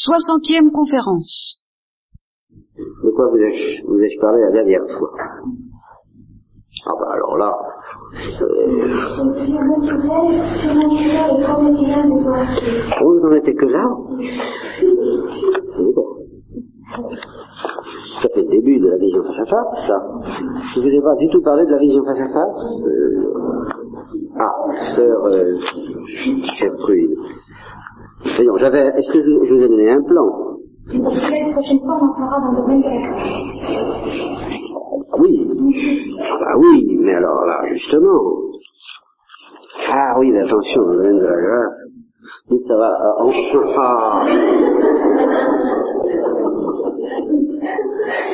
Soixantième conférence. De quoi vous ai-je parlé la dernière fois? Ah bah alors là, vous n'en étiez que là? Ça fait le début de la vision face à face, ça. Je ne vous ai pas du tout parlé de la vision face à face. Euh, Ah, sœur euh, Gertrude. Voyons, j'avais. Est-ce que je, je vous ai donné un plan? La prochaine fois, on dans le domaine de la Ah Oui. Ah bah oui, mais alors là, justement. Ah oui, mais attention, dans le domaine de la grâce. Dites, ça va. ah, on- ah.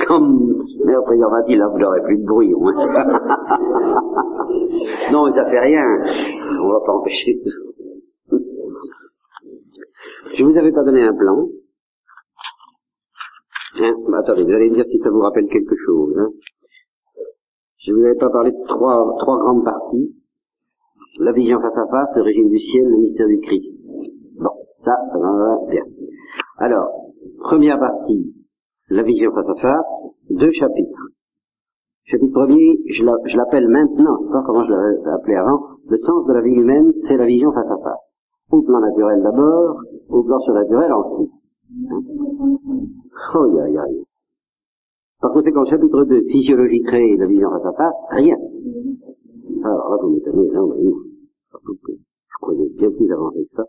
Comme le président m'a dit, là, vous n'aurez plus de bruit, au moins. non, mais ça fait rien. On va pas empêcher. Je vous avais pas donné un plan. Hein bah, attendez, vous allez me dire si ça vous rappelle quelque chose. Hein je vous avais pas parlé de trois, trois grandes parties. La vision face à face, le régime du ciel, le mystère du Christ. Bon, ça, ça va bien. Alors, première partie, la vision face à face, deux chapitres. Chapitre premier, je l'appelle maintenant, je sais pas comment je l'avais appelé avant, le sens de la vie humaine, c'est la vision face à face. Au plan naturel d'abord, au plan surnaturel ensuite. Oh, ya, ya, ya. Par conséquent, chapitre 2, physiologie créée, la vision face à face, rien. Alors là, vous m'étonnez, non, mais non. Surtout que je croyais bien plus avancé que ça.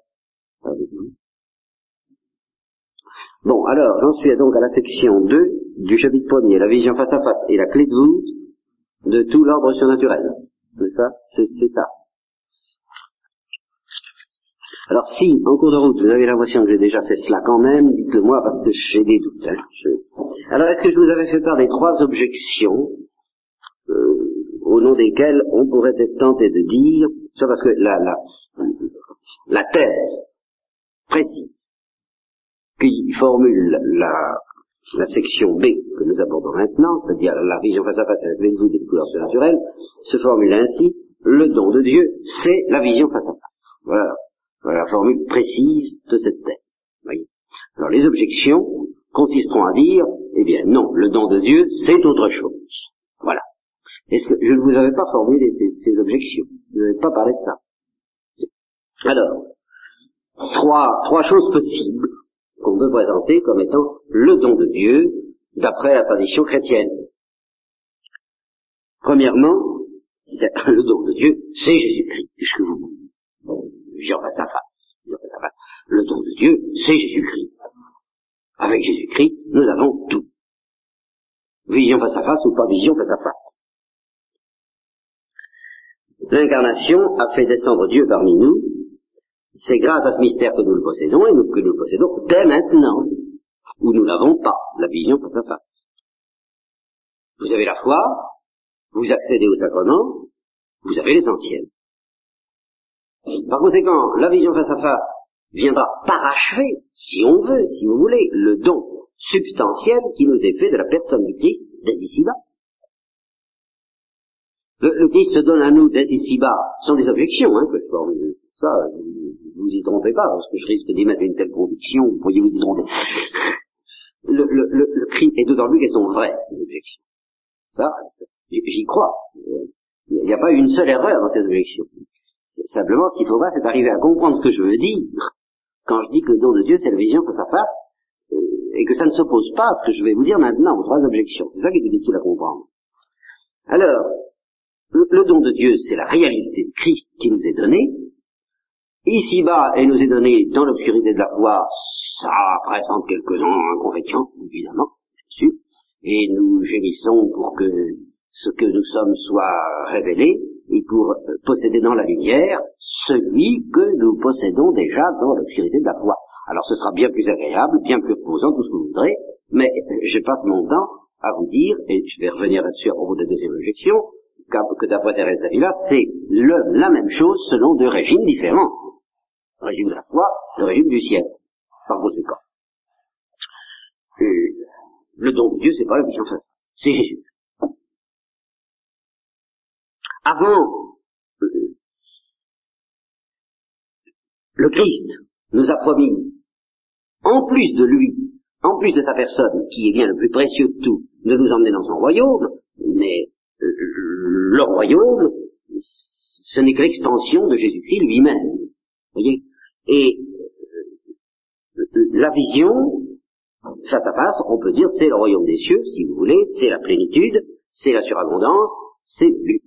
Bon, alors, j'en suis donc à la section 2 du chapitre premier, la vision face à face et la clé de voûte de tout l'ordre surnaturel. C'est ça? C'est ça. Alors si, en cours de route, vous avez l'impression que j'ai déjà fait cela quand même, dites-le moi parce que j'ai des doutes. hein. Alors, est-ce que je vous avais fait part des trois objections euh, au nom desquelles on pourrait être tenté de dire, ça parce que la, la, la thèse précise qui formule la, la section B que nous abordons maintenant, c'est-à-dire la vision face à face avec les doutes des couleurs surnaturelles, se formule ainsi, le don de Dieu, c'est la vision face à face. Voilà, voilà la formule précise de cette thèse. Alors les objections consisteront à dire, eh bien non, le don de Dieu, c'est autre chose. Voilà. Est-ce que je ne vous avais pas formulé ces, ces objections Je n'avais pas parlé de ça. Alors, trois, trois choses possibles qu'on peut présenter comme étant le don de Dieu d'après la tradition chrétienne. Premièrement, le don de Dieu, c'est Jésus-Christ, puisque vous vision face à face, face à face. Le don de Dieu, c'est Jésus-Christ. Avec Jésus-Christ, nous avons tout. Vision face à face ou pas vision face à face. L'incarnation a fait descendre Dieu parmi nous. C'est grâce à ce mystère que nous le possédons et que nous le possédons dès maintenant, où nous n'avons pas la vision face à face. Vous avez la foi, vous accédez au sacrement, vous avez l'essentiel. Par conséquent, la vision face à face viendra parachever, si on veut, si vous voulez, le don substantiel qui nous est fait de la personne du Christ dès ici-bas. Le, Christ se donne à nous dès ici-bas, sont des objections hein, que je formule. Ça, vous y trompez pas, parce que je risque d'y mettre une telle conviction, vous pourriez vous y tromper. Le, le, le, le Christ, et d'autant plus qu'elles sont vraies, ces objections. Ça, j'y crois. Il n'y a pas une seule erreur dans ces objections. Simplement, ce qu'il faudra, c'est arriver à comprendre ce que je veux dire quand je dis que le don de Dieu, c'est la vision que ça fasse, euh, et que ça ne s'oppose pas à ce que je vais vous dire maintenant, aux trois objections. C'est ça qui est difficile à comprendre. Alors, le, le don de Dieu, c'est la réalité de Christ qui nous est donnée. Ici-bas, elle nous est donnée dans l'obscurité de la foi, ça présente quelques inconvénients, évidemment, bien sûr, et nous gémissons pour que ce que nous sommes soit révélé, et pour euh, posséder dans la lumière celui que nous possédons déjà dans l'obscurité de la foi. Alors ce sera bien plus agréable, bien plus reposant, tout ce que vous voudrez, mais euh, je passe mon temps à vous dire, et je vais revenir là-dessus à propos de la deuxième objection, que d'après Thérèse d'Avila, c'est la même chose selon deux régimes différents. Le régime de la foi, le régime du ciel, par conséquent. Et le don de Dieu, c'est pas la vision faite, c'est Jésus. Avant, euh, le Christ nous a promis en plus de lui, en plus de sa personne, qui est bien le plus précieux de tout, de nous emmener dans son royaume, mais euh, le royaume, ce n'est que l'extension de Jésus-Christ lui-même. voyez Et euh, la vision, face à face, on peut dire c'est le royaume des cieux, si vous voulez, c'est la plénitude, c'est la surabondance, c'est luxe.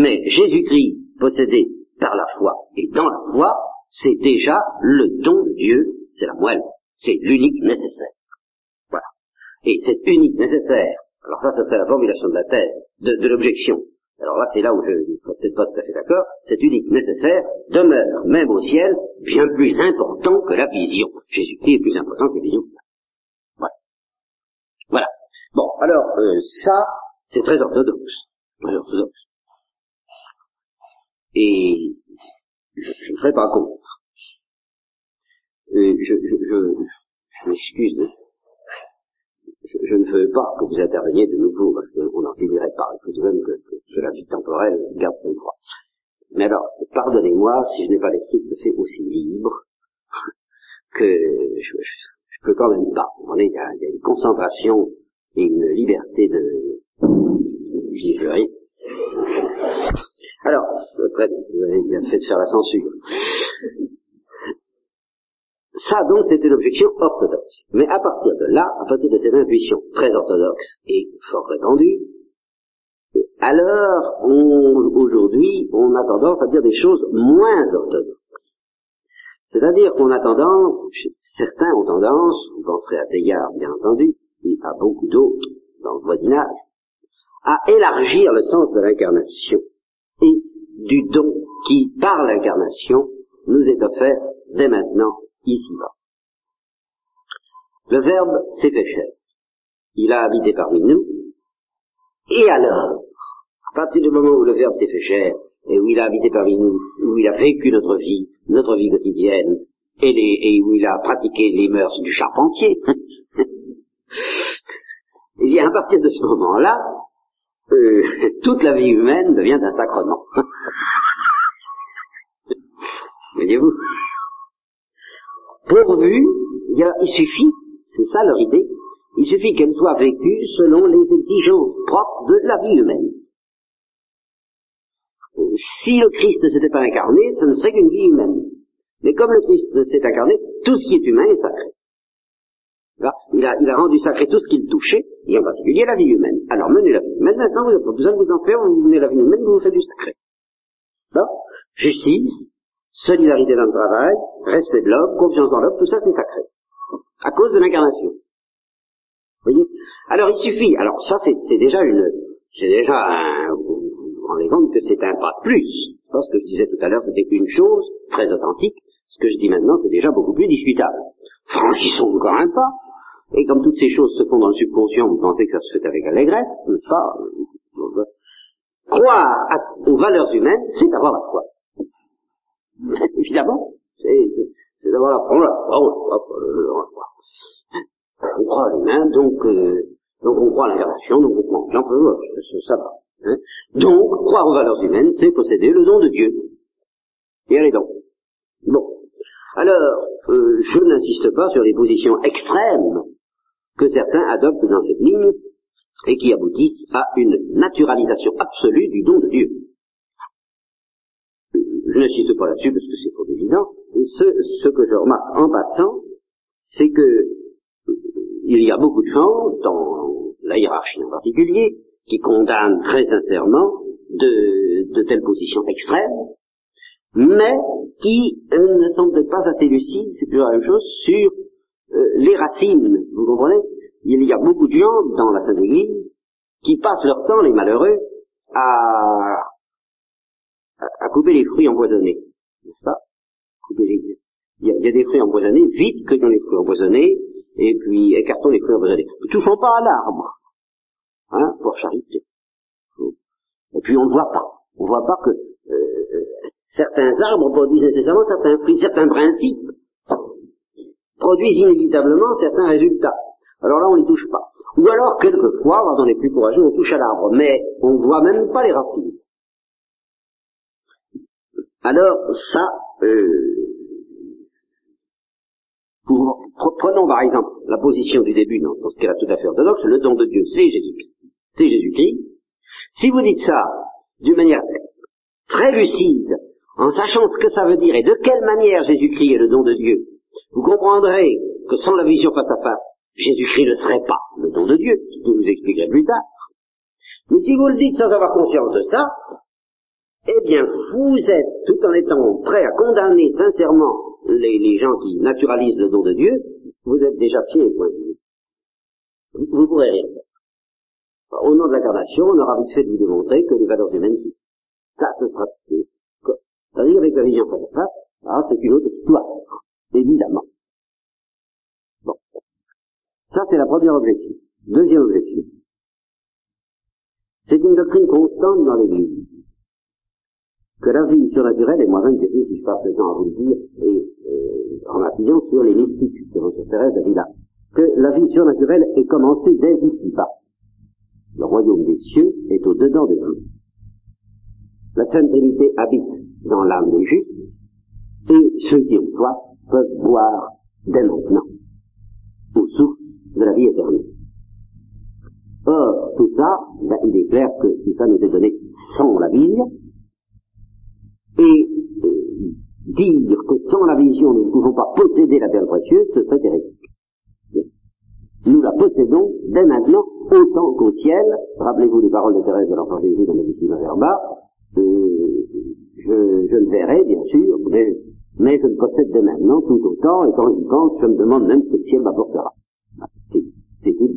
Mais Jésus-Christ, possédé par la foi et dans la foi, c'est déjà le don de Dieu, c'est la moelle, c'est l'unique nécessaire. Voilà. Et cet unique nécessaire, alors ça, ça serait la formulation de la thèse, de, l'objection. Alors là, c'est là où je ne serais peut-être pas tout à fait d'accord. Cet unique nécessaire demeure, même au ciel, bien plus important que la vision. Jésus-Christ est plus important que la vision. Voilà. Voilà. Bon, alors, euh, ça, c'est très orthodoxe. Très orthodoxe. Et je, ne serais pas contre. je, je, je, je m'excuse, je, ne veux pas que vous interveniez de nouveau, parce qu'on n'en finirait faut tout de même que, que, la vie temporelle garde son droit. Mais alors, pardonnez-moi si je n'ai pas l'esprit tout fait aussi libre que je, je, peux quand même pas. Il y, a, il y a une concentration et une liberté de vivre. Alors, après, vous avez bien fait de faire la censure. Ça, donc, c'était l'objection orthodoxe. Mais à partir de là, à partir de cette intuition très orthodoxe et fort répandue, alors, aujourd'hui, on a tendance à dire des choses moins orthodoxes. C'est-à-dire qu'on a tendance, certains ont tendance, vous penserez à Teilhard, bien entendu, et à beaucoup d'autres dans le voisinage, à élargir le sens de l'incarnation du don qui, par l'incarnation, nous est offert dès maintenant, ici-bas. Le Verbe s'est fait chair. Il a habité parmi nous. Et alors, à partir du moment où le Verbe s'est fait chair, et où il a habité parmi nous, où il a vécu notre vie, notre vie quotidienne, et, et où il a pratiqué les mœurs du charpentier, eh bien, à partir de ce moment-là, euh, toute la vie humaine devient un sacrement. Voyez-vous? Pourvu, il, il suffit, c'est ça leur idée, il suffit qu'elle soit vécue selon les exigences propres de la vie humaine. Si le Christ ne s'était pas incarné, ce ne serait qu'une vie humaine. Mais comme le Christ s'est incarné, tout ce qui est humain est sacré. Il a, il a rendu sacré tout ce qu'il touchait, et en particulier la vie humaine. Alors menez la vie humaine, maintenant vous n'avez pas besoin de vous en faire, vous menez la vie humaine, vous vous faites du sacré. Justice, solidarité dans le travail, respect de l'homme, confiance dans l'homme, tout ça c'est sacré. À cause de l'incarnation. Vous voyez? Alors il suffit, alors ça c'est déjà une, c'est déjà un, vous vous rendez compte que c'est un pas de plus. Parce que je disais tout à l'heure, c'était une chose très authentique. Ce que je dis maintenant, c'est déjà beaucoup plus discutable. Franchissons encore un pas. Et comme toutes ces choses se font dans le subconscient, vous pensez que ça se fait avec allégresse, n'est-ce pas? Croire aux valeurs humaines, c'est avoir la foi. Évidemment, c'est d'avoir la foi. On croit à l'humain, donc, euh, donc on croit à l'incarnation, donc on croit en ça va. Hein. donc, croire aux valeurs humaines, c'est posséder le don de Dieu. Et allez donc. Bon. Alors, euh, je n'insiste pas sur les positions extrêmes que certains adoptent dans cette ligne et qui aboutissent à une naturalisation absolue du don de Dieu. Je n'insiste pas là-dessus parce que c'est trop évident. Ce, que je remarque en passant, c'est que euh, il y a beaucoup de gens, dans la hiérarchie en particulier, qui condamnent très sincèrement de, de telles positions extrêmes, mais qui euh, ne sont peut-être pas assez lucides, c'est toujours la même chose, sur euh, les racines, vous comprenez? Il y a beaucoup de gens dans la Sainte Église qui passent leur temps, les malheureux, à, couper les fruits empoisonnés, n'est-ce pas? Couper les... il, y a, des fruits empoisonnés, vite que dans les fruits empoisonnés, et puis écartons les fruits empoisonnés. Ne touchons pas à l'arbre, hein, pour charité. Et puis on ne voit pas, on ne voit pas que euh, certains arbres produisent nécessairement certains fruits, certains principes produisent inévitablement certains résultats. Alors là, on les touche pas. Ou alors, quelquefois, quand on est plus courageux, on touche à l'arbre, mais on ne voit même pas les racines. Alors, ça, euh, Pour, prenons par exemple la position du début dans ce qu'elle a tout à fait orthodoxe, le don de Dieu, c'est Jésus-Christ. C'est Jésus-Christ. Si vous dites ça d'une manière très lucide, en sachant ce que ça veut dire et de quelle manière Jésus-Christ est le don de Dieu, vous comprendrez que sans la vision face à face, Jésus-Christ ne serait pas le don de Dieu, ce que je vous expliquerai plus tard. Mais si vous le dites sans avoir conscience de ça, eh bien, vous êtes, tout en étant prêt à condamner sincèrement les, gens qui naturalisent le don de Dieu, vous êtes déjà pieds de vue. Vous ne pourrez rien faire. Au nom de l'incarnation, on aura vite fait de vous démontrer que les valeurs humaines, ça, ce sera c'est-à-dire avec la vision face à face, ah, c'est une autre histoire, évidemment. Bon. Ça, c'est la première objectif. Deuxième objectif. C'est une doctrine constante dans l'Église. Que la vie surnaturelle, et moi-même, je sais si je passe le temps à vous le dire, et euh, en appuyant sur les mystiques, sur Thérèse d'Avila, que la vie surnaturelle est commencée dès ici-bas. Le royaume des cieux est au-dedans de nous. La Sainte habite dans l'âme des justes, et ceux qui ont soif peuvent boire dès maintenant au souffle de la vie éternelle. Or, tout ça, ben, il est clair que si ça nous est donné sans la vision, et euh, dire que sans la vision nous ne pouvons pas posséder la perle précieuse, ce serait hérétique. Nous la possédons dès maintenant, autant qu'au ciel. Rappelez-vous les paroles de Thérèse de l'Enfant Jésus dans Médicine Verba. Euh, je, je, le verrai, bien sûr, mais, mais, je le possède dès maintenant, tout autant, et quand j'y pense, je me demande même ce que le ciel m'apportera. C'est tout.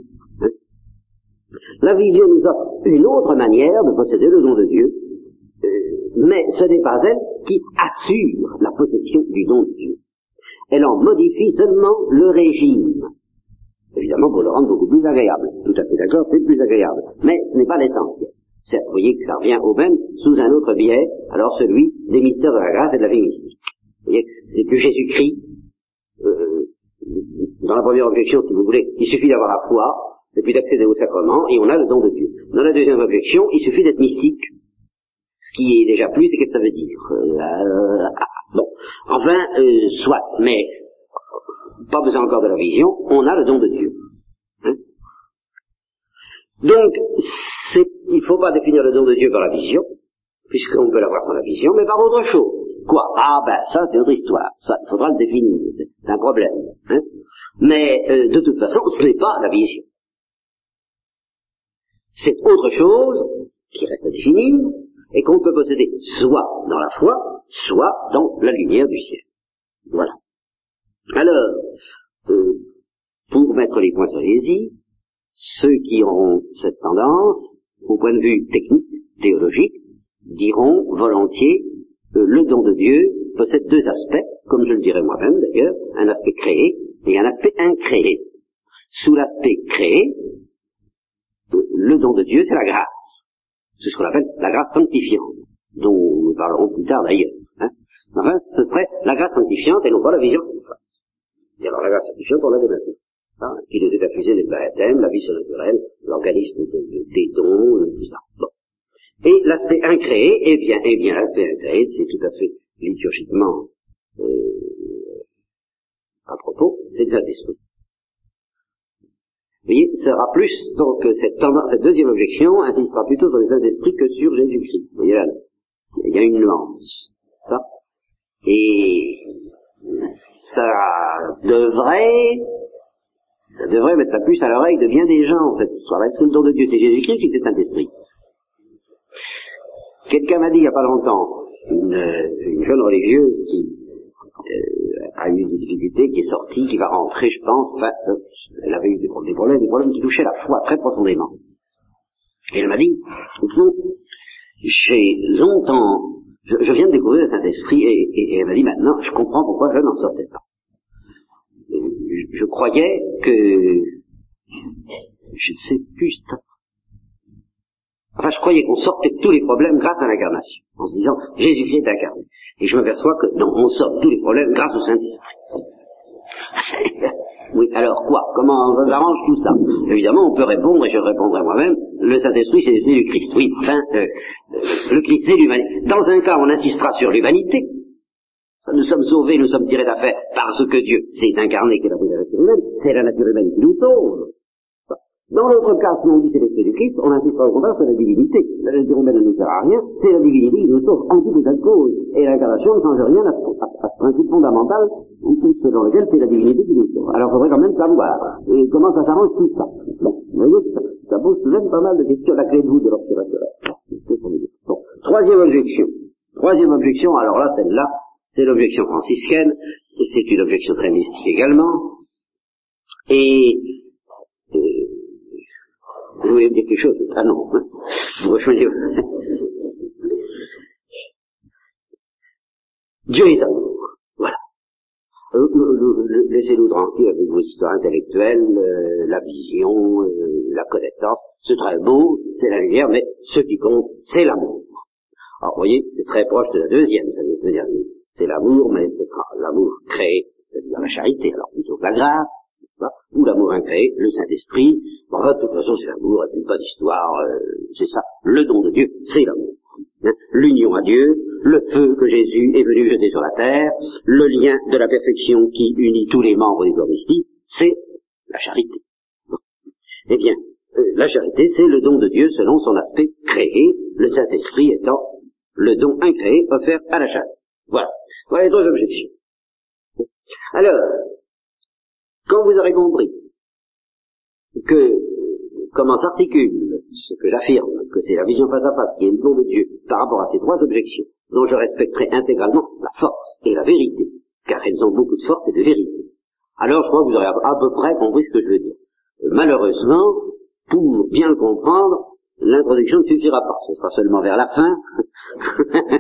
La vision nous offre une autre manière de posséder le don de Dieu, euh, mais ce n'est pas elle qui assure la possession du don de Dieu. Elle en modifie seulement le régime. Évidemment, pour le rendre beaucoup plus agréable. Tout à fait d'accord, c'est plus agréable. Mais ce n'est pas l'essentiel. Vous voyez que ça revient au même sous un autre biais, alors celui des mystères de la grâce et de la vie c'est que Jésus-Christ, euh, dans la première objection, si vous voulez, il suffit d'avoir la foi, et puis d'accéder au sacrement, et on a le don de Dieu. Dans la deuxième objection, il suffit d'être mystique. Ce qui est déjà plus, c'est qu'est-ce que ça veut dire? Euh, ah, Bon, enfin, euh, soit, mais pas besoin encore de la vision, on a le don de Dieu. Hein? Donc, il ne faut pas définir le don de Dieu par la vision, puisqu'on peut l'avoir sans la vision, mais par autre chose. Quoi? Ah ben, ça c'est autre histoire. Ça, il faudra le définir. C'est un problème. Hein? Mais euh, de toute façon, ce n'est pas la vision. C'est autre chose qui reste à définir et qu'on peut posséder soit dans la foi, soit dans la lumière du ciel. Voilà. Alors, euh, pour mettre les points sur les i, ceux qui auront cette tendance au point de vue technique, théologique, diront volontiers euh, le don de Dieu possède deux aspects, comme je le dirais moi-même d'ailleurs, un aspect créé et un aspect incréé. Sous l'aspect créé, euh, le don de Dieu, c'est la grâce. C'est ce qu'on appelle la grâce sanctifiante, dont nous parlerons plus tard d'ailleurs. Hein. Enfin, ce serait la grâce sanctifiante et non pas la vision. Et alors la grâce sanctifiante, on l'a déjà Hein, qui nous est des baptêmes, la vie surnaturelle, l'organisme des dons, tout ça. Et l'aspect incréé, eh bien, eh bien, l'aspect incréé, c'est tout à fait liturgiquement euh, à propos, c'est le Saint-Esprit. Vous voyez, ça sera plus, donc cette, cette deuxième objection insistera plutôt sur le Saint-Esprit que sur Jésus-Christ. Vous voyez là, il y a une nuance. Ça. Et ça devrait ça devrait mettre la puce à l'oreille de bien des gens, cette histoire. Est-ce que le don de Dieu, c'est Jésus-Christ ou c'est Saint-Esprit? Quelqu'un m'a dit il n'y a pas longtemps, une, une jeune religieuse qui euh, a eu des difficultés, qui est sortie, qui va rentrer, je pense, enfin, euh, elle avait eu des problèmes, des problèmes qui touchaient la foi très profondément. Et elle m'a dit, j'ai longtemps, je, je, viens de découvrir le Saint-Esprit, et, et, et elle m'a dit maintenant, je comprends pourquoi je n'en sortais pas je croyais que, je ne sais plus, enfin je croyais qu'on sortait tous les problèmes grâce à l'incarnation, en se disant Jésus vient d'incarner. Et je m'aperçois que non, on sort tous les problèmes grâce au Saint-Esprit. oui, alors quoi? Comment on arrange tout ça? Évidemment, on peut répondre, et je répondrai moi-même, le Saint-Esprit c'est l'esprit du Christ. Oui, enfin, euh, le Christ c'est l'humanité. Dans un cas, on insistera sur l'humanité, nous sommes sauvés, nous sommes tirés d'affaire parce que Dieu s'est incarné, qui est la nature humaine, c'est la nature humaine qui nous sauve. Dans l'autre cas, si on dit c'est l'esprit du Christ, on insiste pas au contraire sur la divinité. La humaine ne nous sert à rien, c'est la divinité qui nous sauve en tout état de cause. Et l'incarnation ne change rien à, ce principe fondamental selon lequel c'est la divinité qui nous sauve. Alors il faudrait quand même savoir. Et comment ça s'arrange tout ça Bon, vous voyez, ça, pose même pas mal de questions la clé de voûte de l'observateur. Bon, troisième objection. Troisième objection, alors là, celle-là, c'est l'objection franciscaine, et c'est une objection très mystique également. Et vous voulez me dire quelque chose Ah non, vous rejoignez. Dieu est amour. Voilà. Euh, Laissez-nous tranquille avec vos histoires intellectuelles, euh, la vision, euh, la connaissance. C'est très beau, c'est la lumière, mais ce qui compte, c'est l'amour. Alors, vous voyez, c'est très proche de la deuxième, ça veut dire c'est l'amour, mais ce sera l'amour créé, c'est-à-dire la charité, alors plutôt que la grâce, ou l'amour incréé, le Saint-Esprit. Bon, de toute façon, c'est l'amour, et pas d'histoire, euh, c'est ça. Le don de Dieu, c'est l'amour. Hein. L'union à Dieu, le feu que Jésus est venu jeter sur la terre, le lien de la perfection qui unit tous les membres du Eucharistie, c'est la charité. Eh bien, euh, la charité, c'est le don de Dieu selon son aspect créé, le Saint-Esprit étant le don incréé offert à la charité. Voilà. Voilà les deux objections. Alors, quand vous aurez compris que comment s'articule ce que j'affirme, que c'est la vision face à face qui est le don de Dieu par rapport à ces trois objections, dont je respecterai intégralement la force et la vérité, car elles ont beaucoup de force et de vérité, alors je crois que vous aurez à peu près compris ce que je veux dire. Malheureusement, pour bien le comprendre, l'introduction ne suffira pas. Ce sera seulement vers la fin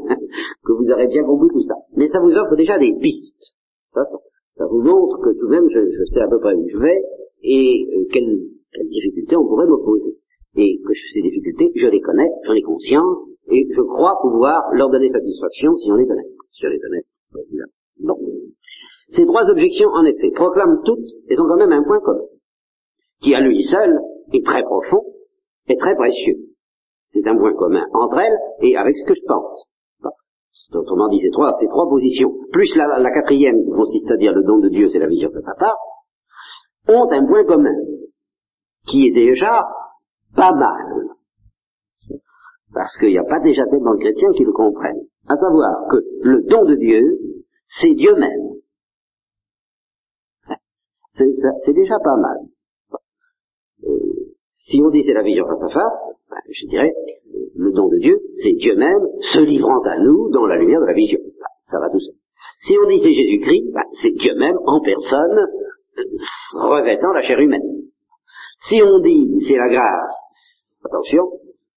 que vous aurez bien compris tout ça. Mais ça vous offre déjà des pistes. Ça, ça, ça vous montre que tout de même je, je, sais à peu près où je vais et euh, quelles, difficultés on pourrait m'opposer. Et que ces difficultés, je les connais, j'en ai conscience, et je crois pouvoir leur donner satisfaction si on est honnête. Si on est honnête, évidemment. Bon. Ces trois objections, en effet, proclament toutes, et ont quand même un point commun, qui à lui seul est très profond et très précieux. C'est un point commun entre elles et avec ce que je pense. Autrement dit, ces trois, ces trois positions, plus la, quatrième qui consiste à dire le don de Dieu, c'est la vision de papa, ont un point commun, qui est déjà pas mal. Parce qu'il n'y a pas déjà tellement de chrétiens qui le comprennent. À savoir que le don de Dieu, c'est Dieu même. C'est déjà pas mal. Euh, si on dit c'est la vision face à face, je dirais, le don de Dieu, c'est Dieu même se livrant à nous dans la lumière de la vision. Ben, ça va tout seul. Si on dit c'est Jésus-Christ, ben, c'est Dieu même en personne revêtant la chair humaine. Si on dit c'est la grâce, attention,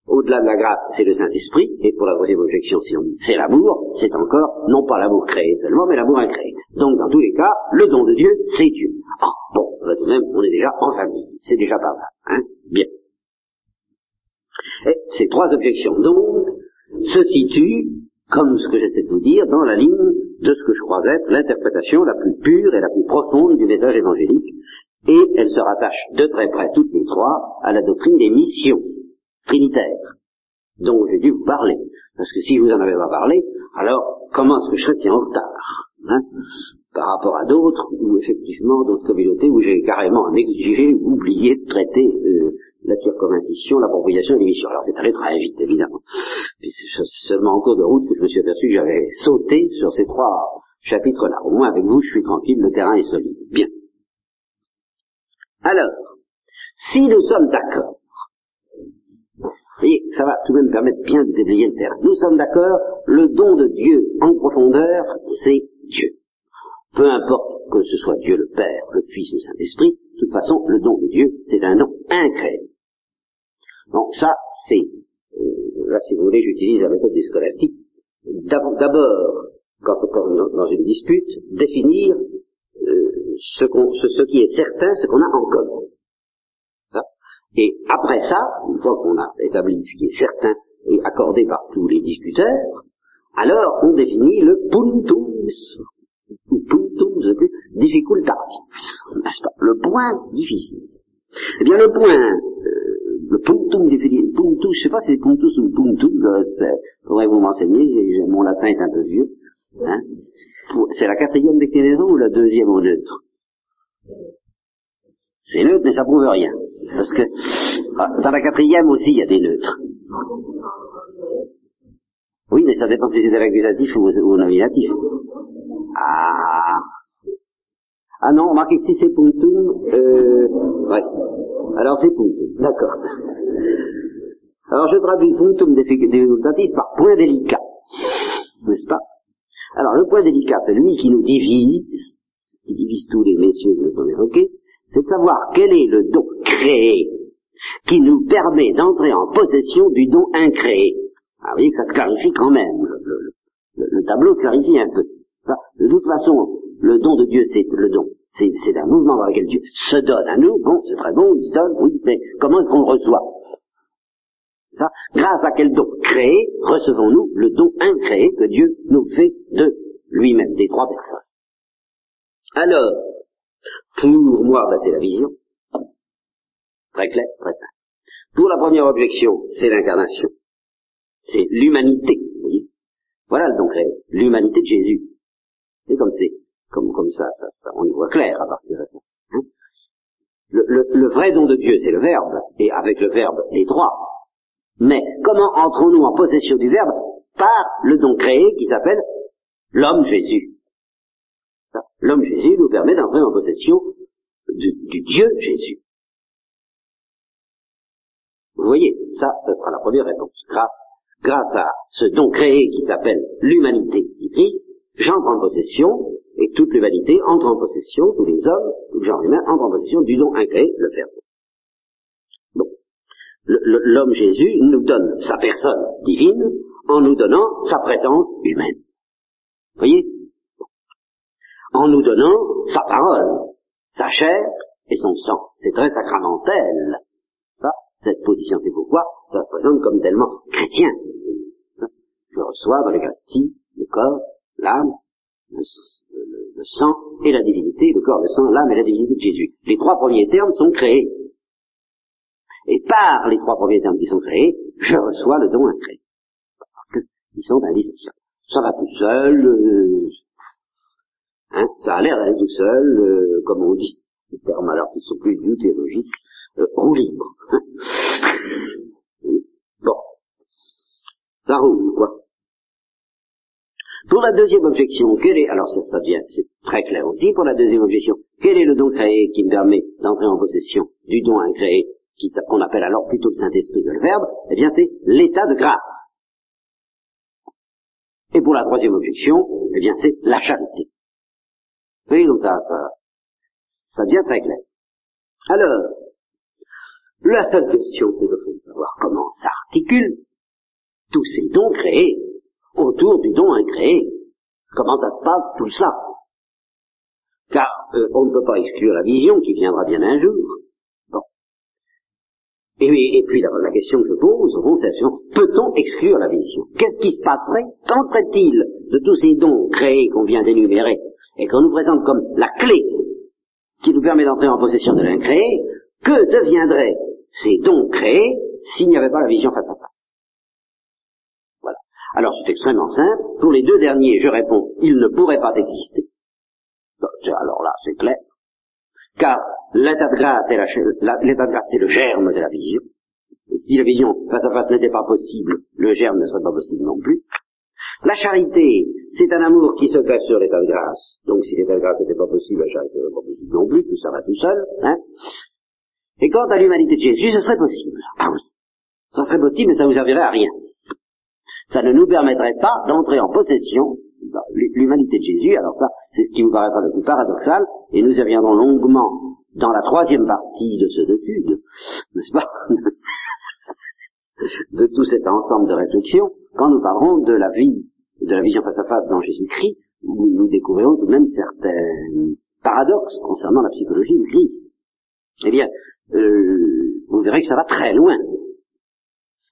au-delà de la grâce, c'est le Saint-Esprit, et pour la troisième objection, si on dit c'est l'amour, c'est encore non pas l'amour créé seulement, mais l'amour incréé. Donc dans tous les cas, le don de Dieu, c'est Dieu. Ah, bon, tout de même, on est déjà en famille, c'est déjà pas mal, hein Bien. Et ces trois objections, donc, se situent, comme ce que j'essaie de vous dire, dans la ligne de ce que je crois être l'interprétation la plus pure et la plus profonde du message évangélique, et elles se rattachent de très près, toutes les trois, à la doctrine des missions trinitaires, dont j'ai dû vous parler. Parce que si vous en avez pas parlé, alors comment est-ce que je serais si en retard hein, par rapport à d'autres, ou effectivement d'autres communautés où j'ai carrément négligé ou oublié de traiter euh, la circoncision, l'appropriation et l'émission. Alors c'est allé très vite, évidemment. c'est seulement en cours de route que je me suis aperçu que j'avais sauté sur ces trois chapitres-là. Au moins avec vous, je suis tranquille, le terrain est solide. Bien. Alors, si nous sommes d'accord, voyez, ça va tout de même permettre bien de déblayer le terrain. Nous sommes d'accord, le don de Dieu en profondeur, c'est Dieu. Peu importe que ce soit Dieu le Père, le Fils ou le Saint-Esprit, de toute façon, le don de Dieu, c'est un don incréé. Donc ça, c'est, euh, là si vous voulez, j'utilise la méthode des scolastiques. D'abord, quand, quand, dans une dispute, définir euh, ce, ce, ce, qui est certain, ce qu'on a en commun. Et après ça, une fois qu'on a établi ce qui est certain et accordé par tous les discuteurs, alors on définit le puntus, ou puntus difficultatis, n'est-ce pas? Le point difficile. Eh bien le point, euh, le puntum difficile, puntus, je sais pas si c'est puntus ou puntum, il faudrait vous m'enseigner, mon latin est un peu vieux, Hein. C'est la quatrième déclinaison ou la deuxième au neutre? C'est neutre, mais ça prouve rien. Parce que ah, dans la quatrième aussi, il y a des neutres. Oui, mais ça dépend si c'est l'accusatif ou, ou nominatif. Ah. Ah non, remarquez que si c'est punctum, euh, ouais. Alors c'est punctum, d'accord. Alors je traduis punctum difficultatis par point délicat, n'est-ce pas? Alors le point délicat, c'est lui qui nous divise, qui divise tous les messieurs que nous avons évoqués, c'est de savoir quel est le don créé qui nous permet d'entrer en possession du don incréé. Ah, vous voyez que ça se clarifie quand même. Le, le, le tableau se clarifie un peu. de toute façon, le don de Dieu, c'est le don. C'est un mouvement par lequel Dieu se donne à nous. Bon, c'est très bon, il se donne, oui, mais comment est-ce qu'on le reçoit? Ça, Grâce à quel don créé recevons-nous le don incréé que Dieu nous fait de lui-même, des trois personnes Alors, pour moi, ben, c'est la vision. Très clair, très simple. Pour la première objection, c'est l'incarnation. C'est l'humanité. Voilà le don créé. L'humanité de Jésus. C'est comme c'est, comme, comme ça, ça, on y voit clair à partir de ça. Hein. le, le, le, vrai don de Dieu, c'est le Verbe, et avec le Verbe, les trois. Mais comment entrons-nous en possession du Verbe Par le don créé qui s'appelle l'homme Jésus? L'homme Jésus nous permet d'entrer en possession du, Dieu Jésus. Vous voyez, ça, ce sera la première réponse. Grâce, à ce don créé qui s'appelle l'humanité du Christ, j'entre en possession, et toute l'humanité entre en possession, tous les hommes, tout le genre humain entre en possession du don incréé, le Verbe. Bon. L'homme Jésus nous donne sa personne divine en nous donnant sa présence humaine. Vous voyez En nous donnant sa parole, sa chair et son sang. C'est très sacramentel. Cette position, c'est pourquoi ça se présente comme tellement chrétien. Je reçois dans l'Eucharistie le corps, l'âme, le, sang et la divinité, le corps, le sang, l'âme et la divinité de Jésus. Les trois premiers termes sont créés. Et par les trois premiers termes qui sont créés, je reçois le don incréé. Parce qu'ils sont indissociables. Ça va tout seul, euh, hein, ça a l'air d'aller tout seul, euh, comme on dit, les termes alors qui sont plus du théologiques, euh, libre. Bon. Ça roule, quoi. Pour la deuxième objection, quel est, alors ça, ça vient, c'est très clair aussi, pour la deuxième objection, quel est le don créé qui me permet d'entrer en possession du don incréé, qu'on appelle alors plutôt le Saint-Esprit que le Verbe Eh bien, c'est l'état de grâce. Et pour la troisième objection, eh bien, c'est la charité. Voyez, donc ça, ça, ça devient très clair. Alors, la seule question, c'est de savoir comment s'articulent tous ces dons créés autour du don incréé. Comment ça se passe tout ça? Car euh, on ne peut pas exclure la vision qui viendra bien un jour. Bon. Et, et puis la, la, question que je pose, c'est peut-on exclure la vision? Qu'est-ce qui se passerait? Qu'entrait-il de tous ces dons créés qu'on vient d'énumérer? Et qu'on nous présente comme la clé qui nous permet d'entrer en possession de l'incréé Que deviendraient ces dons créés s'il n'y avait pas la vision face à face alors c'est extrêmement simple. Pour les deux derniers, je réponds, ils ne pourraient pas exister. Alors là, c'est clair. Car l'état de grâce l'état de grâce, c'est le germe de la vision. Et si la vision face à face n'était pas possible, le germe ne serait pas possible non plus. La charité, c'est un amour qui se fait sur l'état de grâce. Donc si l'état de grâce n'était pas possible, la charité n'était pas possible non plus, tout ça va tout seul. Hein Et quant à l'humanité de Jésus, ce serait possible. Ah oui. Ça serait possible, mais ça vous servirait à rien ça ne nous permettrait pas d'entrer en possession de l'humanité de Jésus. Alors ça, c'est ce qui vous paraîtra le plus paradoxal, et nous y reviendrons longuement dans la troisième partie de ce étude, n'est-ce pas? De tout cet ensemble de réflexions, quand nous parlerons de la vie, de la vision face à face dans Jésus-Christ, où nous découvrirons tout de même certains paradoxes concernant la psychologie du Christ. Eh bien, euh, vous verrez que ça va très loin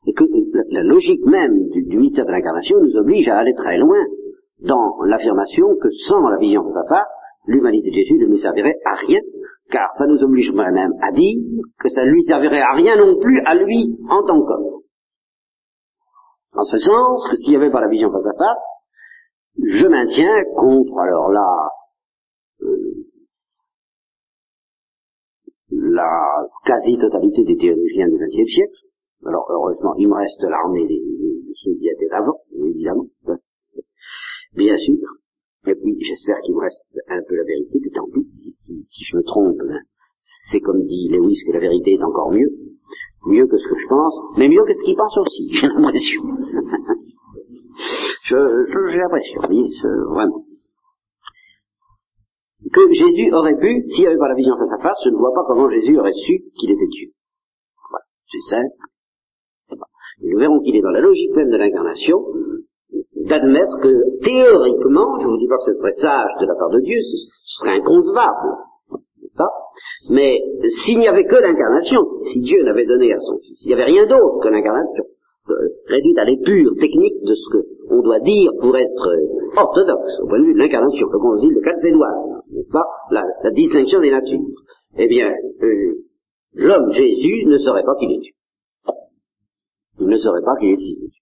et que la, logique même du, du mystère de l'incarnation nous oblige à aller très loin dans l'affirmation que sans la vision de sa face, l'humanité de Jésus ne nous servirait à rien, car ça nous obligerait même à dire que ça ne lui servirait à rien non plus à lui en tant qu'homme. En ce sens que s'il n'y avait pas la vision face à face, je maintiens contre, alors là, euh, la quasi-totalité des théologiens du XXe siècle. Alors heureusement, il me reste l'armée de ceux qui étaient avant, évidemment, bien sûr. Et puis j'espère qu'il me reste un peu la vérité, puis tant pis, si, je me trompe, ben, c'est comme dit Lewis que la vérité est encore mieux, mieux que ce que je pense, mais mieux que ce qu'il pense aussi, j'ai l'impression. j'ai l'impression, oui, vraiment que Jésus aurait pu, s'il n'y avait pas la vision face à face, je ne vois pas comment Jésus aurait su qu'il était Dieu. Voilà, c'est simple. Nous verrons qu'il est dans la logique même de l'incarnation d'admettre que théoriquement, je ne vous dis pas que ce serait sage de la part de Dieu, ce serait inconcevable, mais s'il n'y avait que l'incarnation, si Dieu n'avait donné à son Fils, s'il n'y avait rien d'autre que l'incarnation, euh, réduite à l'épure technique de ce qu'on doit dire pour être euh, orthodoxe, au point de vue de l'incarnation, comme on dit le calcédoine, n'est-ce pas, la, distinction des natures, eh bien, euh, l'homme Jésus ne saurait pas qu'il est Dieu. Il ne saurait pas qu'il est Fils de Dieu.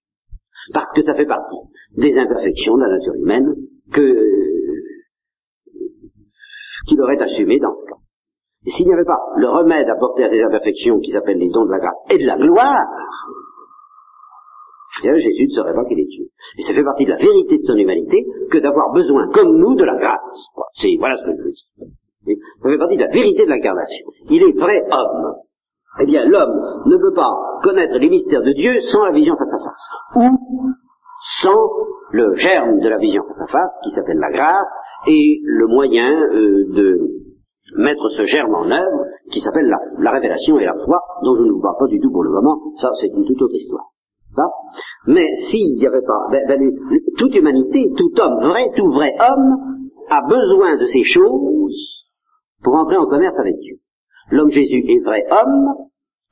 Parce que ça fait partie des imperfections de la nature humaine que qu'il aurait assumé dans ce cas. Et s'il n'y avait pas le remède apporté à ces imperfections qui s'appellent les dons de la grâce et de la gloire, Jésus ne serait pas qu'il est Dieu. Et ça fait partie de la vérité de son humanité que d'avoir besoin, comme nous, de la grâce. C'est, voilà ce que je veux dire. Ça fait partie de la vérité de l'incarnation. Il est vrai homme. Eh bien, l'homme ne peut pas connaître les mystères de Dieu sans la vision face à face. Ou sans le germe de la vision face à face, qui s'appelle la grâce, et le moyen euh, de mettre ce germe en œuvre, qui s'appelle la, la, révélation et la foi, dont je ne vous parle pas du tout pour le moment. Ça, c'est une toute autre histoire. Mais s'il n'y avait pas, ben, ben, toute humanité, tout homme vrai, tout vrai homme, a besoin de ces choses pour entrer en commerce avec Dieu. L'homme Jésus est vrai homme,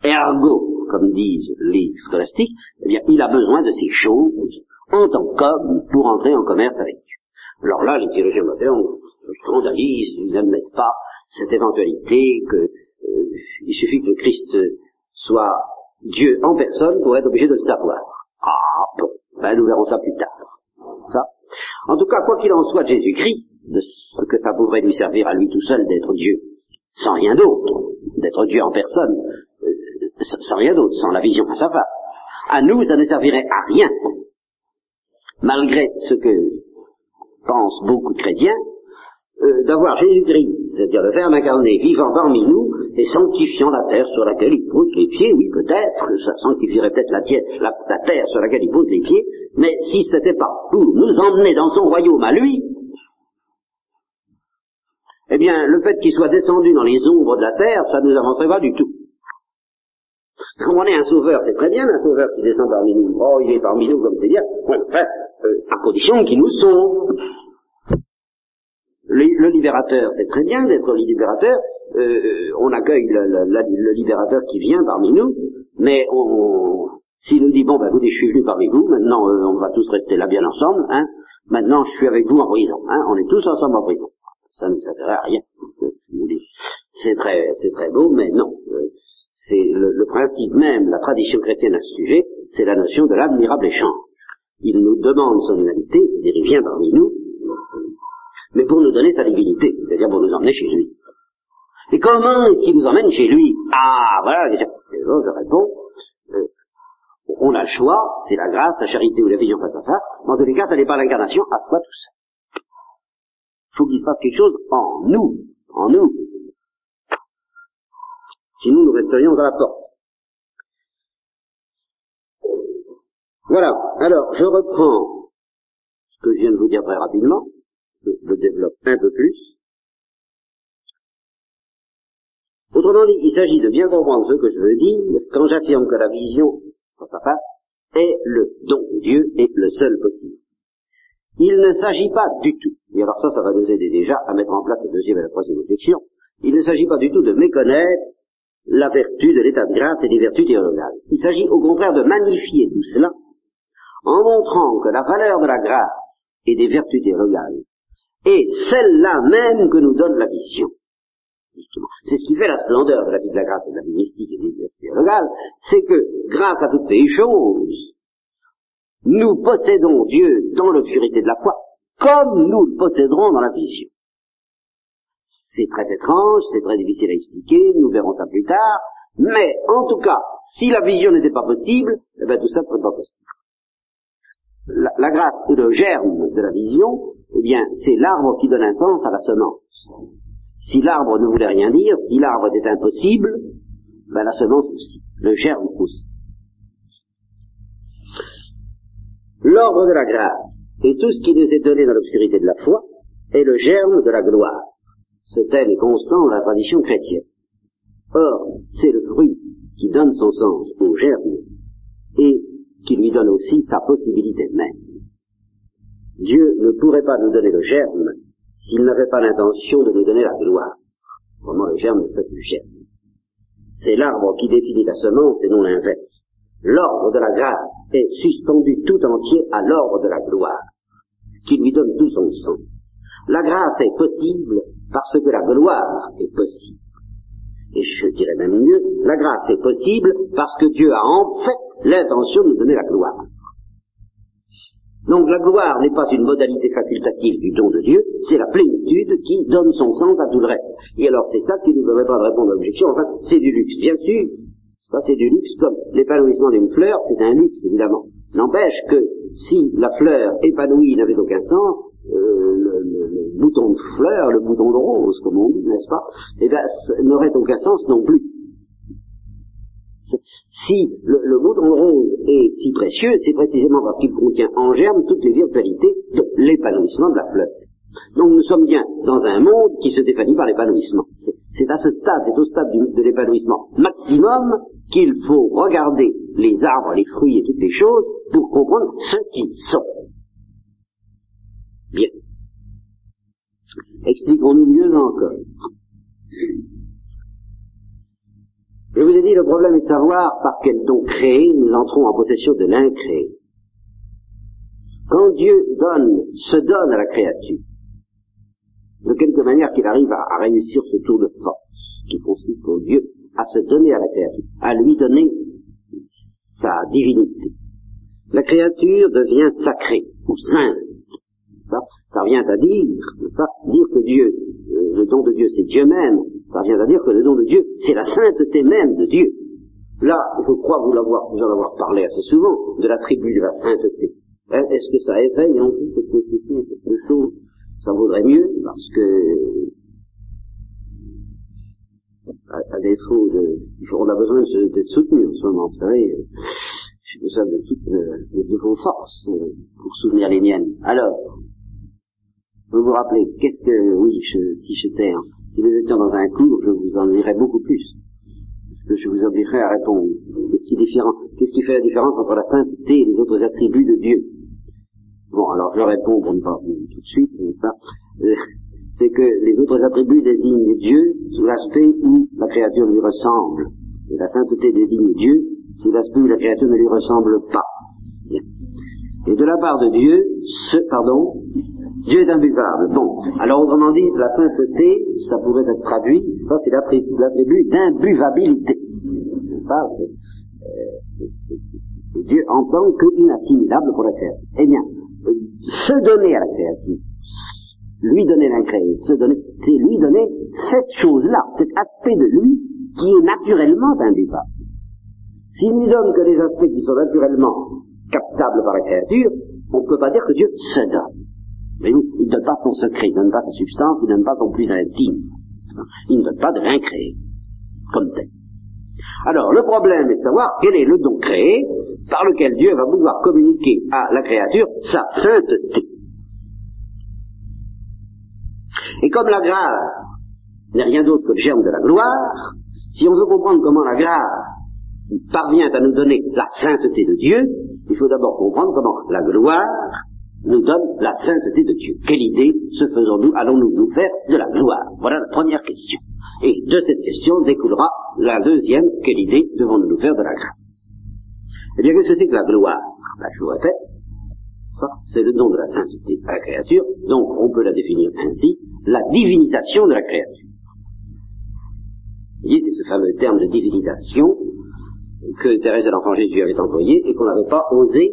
ergo, comme disent les scolastiques, eh bien, il a besoin de ces choses en tant qu'homme pour entrer en commerce avec Dieu. Alors là, les théologiens modernes scandalisent, ils n'admettent pas cette éventualité que euh, il suffit que le Christ soit Dieu en personne pour être obligé de le savoir. Ah bon, ben nous verrons ça plus tard. Ça. En tout cas, quoi qu'il en soit Jésus-Christ, de ce que ça pourrait lui servir à lui tout seul d'être Dieu, sans rien d'autre, d'être Dieu en personne, euh, sans rien d'autre, sans la vision face à face. À nous, ça ne servirait à rien. Malgré ce que pensent beaucoup de chrétiens, euh, d'avoir Jésus-Christ, c'est-à-dire le Verbe incarné, vivant parmi nous et sanctifiant la terre sur laquelle il pose les pieds, oui peut-être, ça sanctifierait peut-être la, la, terre sur laquelle il pose les pieds, mais si ce n'était pas pour nous emmener dans son royaume à lui, eh bien le fait qu'il soit descendu dans les ombres de la terre, ça ne nous avancerait pas du tout. Quand on est un sauveur, c'est très bien un sauveur qui descend parmi nous. Oh, il est parmi nous, comme c'est dire, enfin, euh, à condition qu'il nous sauve. Le, libérateur, c'est très bien d'être libérateur. Euh, on accueille le, libérateur qui vient parmi nous, mais on, s'il nous dit bon, ben écoutez, je suis venu parmi vous, maintenant euh, on va tous rester là bien ensemble, hein, maintenant je suis avec vous en prison, hein, on est tous ensemble en prison. Ça ne servirait à rien. C'est très, c'est très beau, mais non. C'est le, le, principe même, la tradition chrétienne à ce sujet, c'est la notion de l'admirable échange. Il nous demande son humanité, il vient parmi nous, mais pour nous donner sa divinité, c'est-à-dire pour nous emmener chez lui. Et comment est-ce qu'il nous emmène chez lui Ah, voilà la question. je réponds, euh, on a le choix, c'est la grâce, la charité ou la vision face à face, mais en tous les cas, ça n'est pas l'incarnation à soi tout seul. Il faut qu'il se passe quelque chose en nous, en nous. Sinon, nous resterions à la porte. Voilà. Alors, je reprends ce que je viens de vous dire très rapidement je développe un peu plus. Autrement dit, il s'agit de bien comprendre ce que je veux dire quand j'affirme que la vision, dans sa face, est le don de Dieu et le seul possible. Il ne s'agit pas du tout, et alors ça, ça va nous aider déjà à mettre en place la deuxième et la troisième objection, il ne s'agit pas du tout de méconnaître la vertu de l'état de grâce et des vertus théologales. Il s'agit au contraire de magnifier tout cela en montrant que la valeur de la grâce et des vertus théologales et celle-là même que nous donne la vision. C'est ce qui fait la splendeur de la vie de la grâce et de la vie mystique et des vie théologales, c'est que, grâce à toutes ces choses, nous possédons Dieu dans l'obscurité de la foi, comme nous le posséderons dans la vision. C'est très étrange, c'est très difficile à expliquer, nous verrons ça plus tard, mais en tout cas, si la vision n'était pas possible, eh bien tout ça ne serait pas possible. La, la grâce est le germe de la vision, eh bien c'est l'arbre qui donne un sens à la semence. Si l'arbre ne voulait rien dire, si l'arbre était impossible, ben la semence aussi, le germe aussi. L'ordre de la grâce et tout ce qui nous est donné dans l'obscurité de la foi est le germe de la gloire. Ce thème est constant dans la tradition chrétienne. Or, c'est le fruit qui donne son sens au germe et qui lui donne aussi sa possibilité même. Dieu ne pourrait pas nous donner le germe s'il n'avait pas l'intention de nous donner la gloire. Vraiment, le germe ne serait plus germe? C'est l'arbre qui définit la semence et non l'inverse. L'ordre de la grâce est suspendu tout entier à l'ordre de la gloire, qui lui donne tout son sens. La grâce est possible parce que la gloire est possible. Et je dirais même mieux, la grâce est possible parce que Dieu a en fait l'intention de nous donner la gloire. Donc la gloire n'est pas une modalité facultative du don de Dieu, c'est la plénitude qui donne son sens à tout le reste. Et alors c'est ça qui ne nous pas de répondre à l'objection, enfin c'est du luxe, bien sûr, ça c'est du luxe comme l'épanouissement d'une fleur, c'est un luxe évidemment. N'empêche que si la fleur épanouie n'avait aucun sens, euh, le, le, le, bouton de fleur, le bouton de rose, comme on dit, n'est-ce pas, eh bien, n'aurait aucun sens non plus. Si le, le, de rose est si précieux, c'est précisément parce qu'il contient en germe toutes les virtualités de l'épanouissement de la fleur. Donc nous sommes bien dans un monde qui se définit par l'épanouissement. C'est à ce stade, c'est au stade de l'épanouissement maximum qu'il faut regarder les arbres, les fruits et toutes les choses pour comprendre ce qu'ils sont. Bien. Expliquons-nous mieux encore. Je vous ai dit, le problème est de savoir par quel don créé nous entrons en possession de l'incréé. Quand Dieu donne, se donne à la créature, de quelque manière qu'il arrive à, réussir ce tour de force qui consiste pour Dieu à se donner à la créature, à lui donner sa divinité. La créature devient sacrée ou sainte. Ça, ça vient à dire, ça, dire que Dieu, euh, le don de Dieu, c'est Dieu même. Ça vient à dire que le don de Dieu, c'est la sainteté même de Dieu. Là, je crois vous l'avoir, vous en avoir parlé assez souvent, de l'attribut de la sainteté. Hein, Est-ce que ça éveille en vous quelque chose Ça vaudrait mieux, parce que à, défaut de, on a besoin d'être soutenu en ce moment, vous savez, j'ai besoin de toutes de, de, vos forces pour soutenir les miennes. Alors, vous vous rappelez, qu'est-ce que, oui, si j'étais, si nous étions dans un cours, je vous en dirais beaucoup plus. Parce que je vous obligerais à répondre. Qu'est-ce qui, qu'est-ce qui fait la différence entre la sainteté et les autres attributs de Dieu? Bon, alors je réponds pour ne pas tout de suite. Euh, c'est que les autres attributs désignent Dieu sous l'aspect où la créature lui ressemble. Et la sainteté désigne Dieu sous l'aspect où la créature ne lui ressemble pas. Et de la part de Dieu, ce, pardon, Dieu est imbuvable. Bon, alors autrement dit, la sainteté, ça pourrait être traduit, ça c'est l'attribut d'imbuvabilité. Ça, c'est, euh, Dieu en tant qu'inassimilable pour la créature. Eh bien, se donner à la créature, lui donner l'incréé, se donner, c'est lui donner cette chose-là, cet aspect de lui qui est naturellement imbuvable. S'il ne donne que des aspects qui sont naturellement captables par la créature, on ne peut pas dire que Dieu se donne. Mais il ne donne pas son secret, il ne donne pas sa substance, il ne donne pas son plus intime. Il ne donne pas de l'incréé, comme tel. Alors, le problème est de savoir quel est le don créé par lequel Dieu va pouvoir communiquer à la créature sa sainteté. Et comme la grâce n'est rien d'autre que le germe de la gloire, si on veut comprendre comment la grâce parvient à nous donner la sainteté de Dieu, il faut d'abord comprendre comment la gloire nous donne la sainteté de Dieu. Quelle idée se faisons-nous, allons-nous nous faire de la gloire? Voilà la première question. Et de cette question découlera la deuxième, quelle idée devons-nous nous faire de la grâce? Eh bien, qu'est-ce que c'est que la gloire? Je vous répète, c'est le don de la sainteté à la créature, donc on peut la définir ainsi, la divinisation de la créature. Vous voyez, c'est ce fameux terme de divinisation que Thérèse de l'Enfant Jésus avait employé et qu'on n'avait pas osé,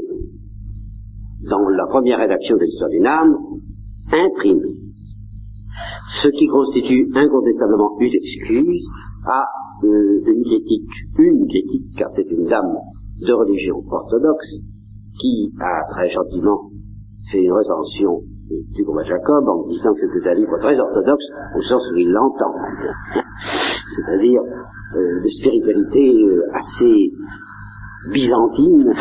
dans la première rédaction de l'histoire d'une âme, imprimé ce qui constitue incontestablement une excuse à euh, une critique, une critique, car c'est une dame de religion orthodoxe qui a très gentiment fait une recension du combat Jacob en disant que c'est un livre très orthodoxe au sens où il l'entend. C'est-à-dire euh, de spiritualité euh, assez byzantine,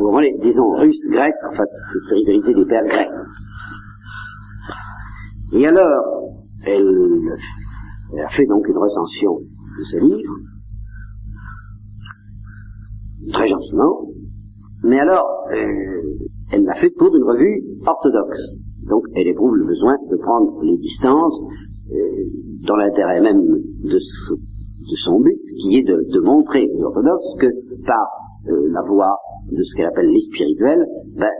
vous voyez, disons russe, grec, enfin, la spiritualité des pères grecs. Et alors, elle, a fait donc une recension de ce livre, très gentiment, mais alors, euh, elle l'a fait pour une revue orthodoxe. Donc, elle éprouve le besoin de prendre les distances euh, dans l'intérêt même de, de, son but, qui est de, de montrer aux orthodoxes que par euh, la voie de ce qu'elle appelle les spirituels, ben,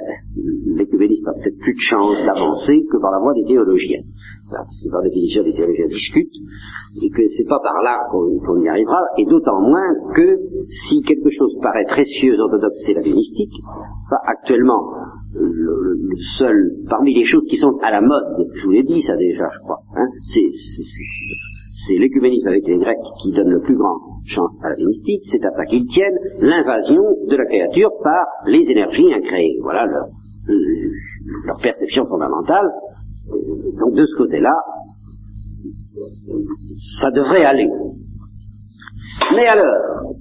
l'écuménisme a peut-être plus de chance d'avancer que par la voie des théologiens. C'est par définition des théologiens discutent, et que c'est pas par là qu'on y arrivera, et d'autant moins que si quelque chose paraît précieux aux orthodoxes, c'est la mystique. Enfin, actuellement, le, le, seul, parmi les choses qui sont à la mode, je vous l'ai dit ça déjà, je crois, hein, c'est c'est l'écuménisme avec les Grecs qui donne le plus grand chance à la mystique, c'est à ça qu'ils tiennent l'invasion de la créature par les énergies incréées. Voilà leur, leur perception fondamentale. Donc de ce côté-là, ça devrait aller. Mais alors,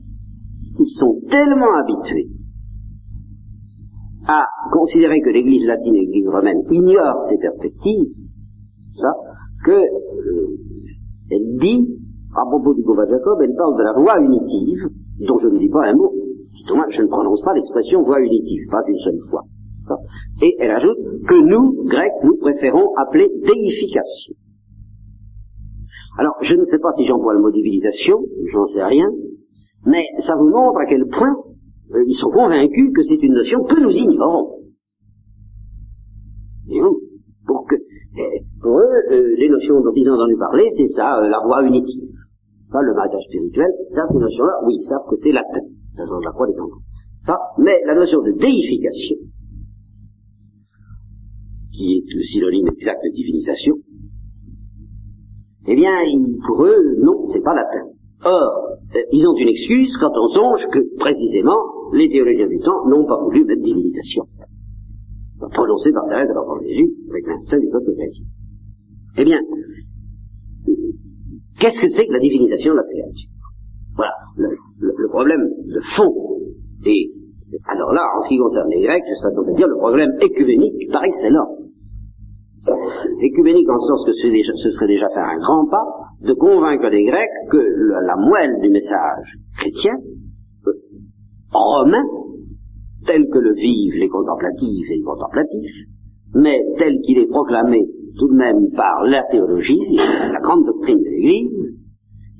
ils sont tellement habitués à considérer que l'Église latine et l'Église romaine ignorent ces perspectives, ça, que euh, elle dit, à propos du Gouva Jacob, elle parle de la voix unitive, dont je ne dis pas un mot. Justement, je ne prononce pas l'expression voix unitive, pas une seule fois. Et elle ajoute que nous, Grecs, nous préférons appeler déification. Alors, je ne sais pas si j'emploie le mot divinisation, j'en sais rien, mais ça vous montre à quel point euh, ils sont convaincus que c'est une notion que nous ignorons. Et vous, pour eux, euh, les notions dont ils ont entendu parler, c'est ça, euh, la voie unitive. Pas le mariage spirituel, ça, ces notions-là, oui, ils savent que c'est latin. Ça change la croix des temps. Ça, mais la notion de déification, qui est le synonyme exact de divinisation, eh bien, pour eux, non, c'est pas latin. Or, euh, ils ont une excuse quand on songe que, précisément, les théologiens du temps n'ont pas voulu mettre divinisation prononcé par Thérèse de l'Enfant Jésus avec l'instinct du peuple chrétien. Eh bien, qu'est-ce que c'est que la divinisation de la créature Voilà, le, problème de fond. Et alors là, en ce qui concerne les Grecs, je serais donc à dire le problème écuménique par excellence. Écuménique en ce sens que ce serait déjà faire un grand pas de convaincre les Grecs que la moelle du message chrétien, euh, romain, tel que le vivent les contemplatifs et les contemplatifs, mais tel qu'il est proclamé tout de même par la théologie, la grande doctrine de l'Église,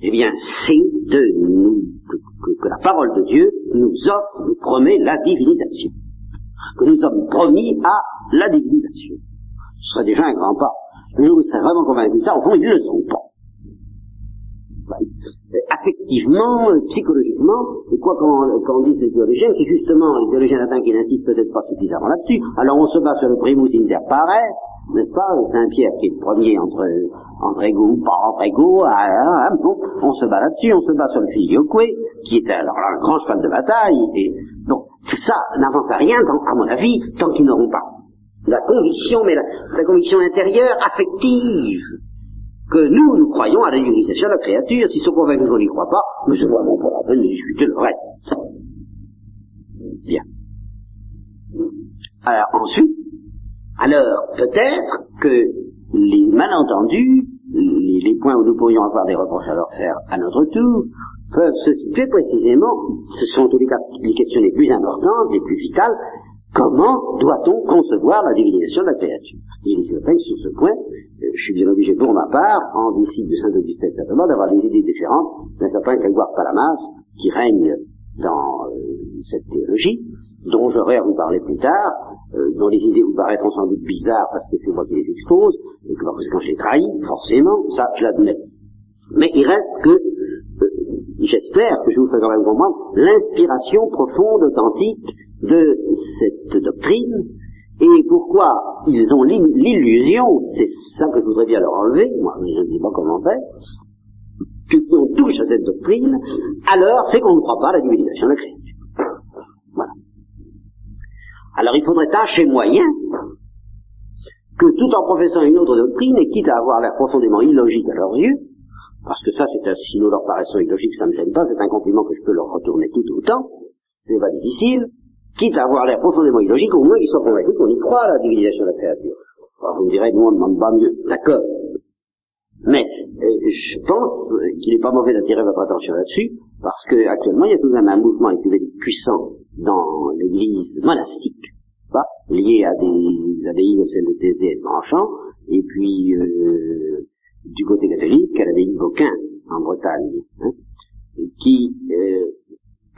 eh bien, c'est de nous, que, la parole de Dieu nous offre, nous promet la divinisation. Que nous sommes promis à la divinisation. Ce serait déjà un grand pas. Le jour où ils seraient vraiment convaincus de ça, au fond, ils ne le sont pas affectivement, psychologiquement, et quoi qu'on dise les théologiens, c'est justement les théologiens latins qui n'insistent peut-être pas suffisamment là-dessus. Alors on se bat sur le primus inter pares, n'est-ce pas, Saint-Pierre qui est le premier entre, entre pas entre ah, ah, bon, on se bat là-dessus, on se bat sur le filioque, qui est alors un grand cheval de bataille, et bon, tout ça n'avance à rien, à mon avis, tant qu'ils n'auront pas la conviction, mais la conviction intérieure, affective, que nous, nous croyons à la divinisation de la créature. S'ils sont convaincus qu'on n'y croit pas, nous se voit pas la peine de discuter le reste. Bien. Alors ensuite, alors peut-être que les malentendus, les, les, points où nous pourrions avoir des reproches à leur faire à notre tour, peuvent se situer précisément, ce sont en tous les cas les questions les plus importantes, les plus vitales, comment doit-on concevoir la divinisation de la créature? Il est certain que sur ce point, je suis bien obligé pour ma part, en disciple de Saint-Augustin certainement, d'avoir des idées différentes d'un certain Grégoire Palamas, qui règne dans euh, cette théologie, dont j'aurai à vous parler plus tard, euh, dont les idées vous paraîtront sans doute bizarres parce que c'est moi qui les expose, et que par conséquent j'ai trahi, forcément, ça je l'admets. Mais il reste que, euh, j'espère que je vous ferai quand même comprendre l'inspiration profonde, authentique de cette doctrine, Et pourquoi ils ont l'illusion, c'est ça que je voudrais bien leur enlever, moi je ne sais pas comment faire, que si on touche à cette doctrine, alors c'est qu'on ne croit pas à la divinisation de la créature. Voilà. Alors il faudrait tâcher moyen que tout en professant une autre doctrine, et quitte à avoir l'air profondément illogique à leurs yeux, parce que ça, c'est un, si nous leur paraissons illogiques, ça ne gêne pas, c'est un compliment que je peux leur retourner tout autant, c'est pas difficile, quitte à avoir l'air profondément illogique, au moins ils soient convaincus qu'on y croit à la divinisation de la créature. Alors vous me direz, nous on ne demande pas mieux, d'accord. Mais euh, je pense qu'il n'est pas mauvais d'attirer votre attention là-dessus, parce qu'actuellement il y a tout de même un mouvement écuménique puissant dans l'église monastique, lié à des abbayes comme celle de Thésée et de Branchamp, et puis euh, du côté catholique à l'abbaye de Beauquin en Bretagne, hein, qui, euh,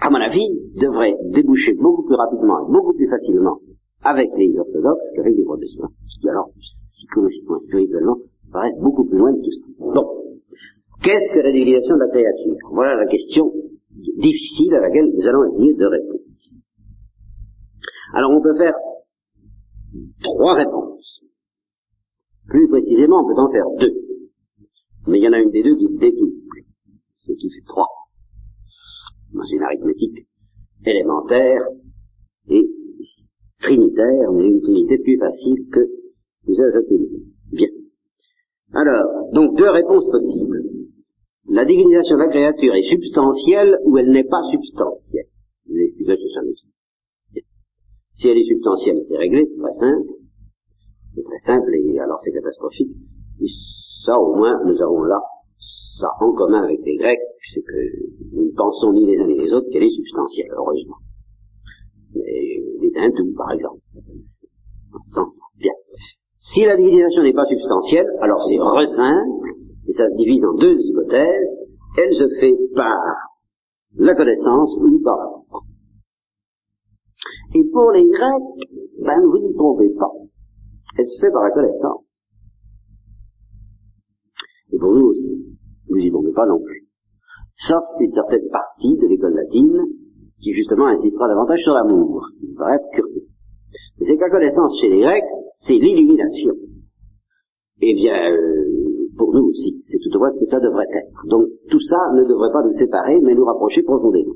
à mon avis, devrait déboucher beaucoup plus rapidement et beaucoup plus facilement avec les orthodoxes qu'avec les protestants. Ce qui alors, psychologiquement, spirituellement, paraît beaucoup plus loin de tout ça. Bon. Qu'est-ce que la divinisation de la créature? Voilà la question difficile à laquelle nous allons essayer de répondre. Alors on peut faire trois réponses. Plus précisément, on peut en faire deux. Mais il y en a une des deux qui se dédouble, ce qui fait trois. Dans une arithmétique élémentaire et trinitaire, mais une trinité plus facile que l'usage de Bien. Alors, donc deux réponses possibles. La divinisation de la créature est substantielle ou elle n'est pas substantielle? Ce Si elle est substantielle, c'est réglé, c'est très simple. C'est très simple et alors c'est catastrophique. Et ça au moins, nous avons là en commun avec les Grecs, c'est que nous ne pensons ni les uns ni les autres qu'elle est substantielle, heureusement. Mais les hindous, par exemple. Bien. Si la divinisation n'est pas substantielle, alors c'est re simple, et ça se divise en deux hypothèses. Elle se fait par la connaissance ou par la foi. Et pour les Grecs, ben vous n'y trompez pas. Elle se fait par la connaissance. Et pour nous aussi, nous n'y trompez pas non plus. Sauf une certaine partie de l'école latine qui justement insistera davantage sur l'amour, ce qui paraît curieux. Mais c'est que la connaissance chez les Grecs, c'est l'illumination. Eh bien, euh, pour nous aussi, c'est toutefois ce que ça devrait être. Donc tout ça ne devrait pas nous séparer, mais nous rapprocher profondément.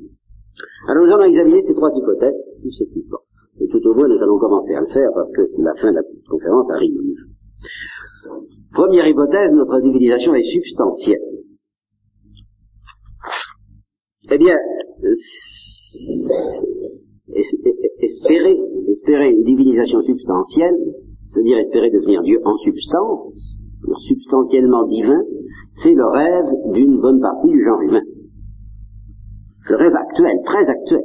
Alors nous allons examiner ces trois hypothèses successivement. Et tout au moins, nous allons commencer à le faire parce que la fin de la conférence arrive. Première hypothèse, notre divinisation est substantielle. Eh bien, espérer, espérer une divinisation substantielle, c'est-à-dire espérer devenir Dieu en substance, substantiellement divin, c'est le rêve d'une bonne partie du genre humain. Le rêve actuel, très actuel.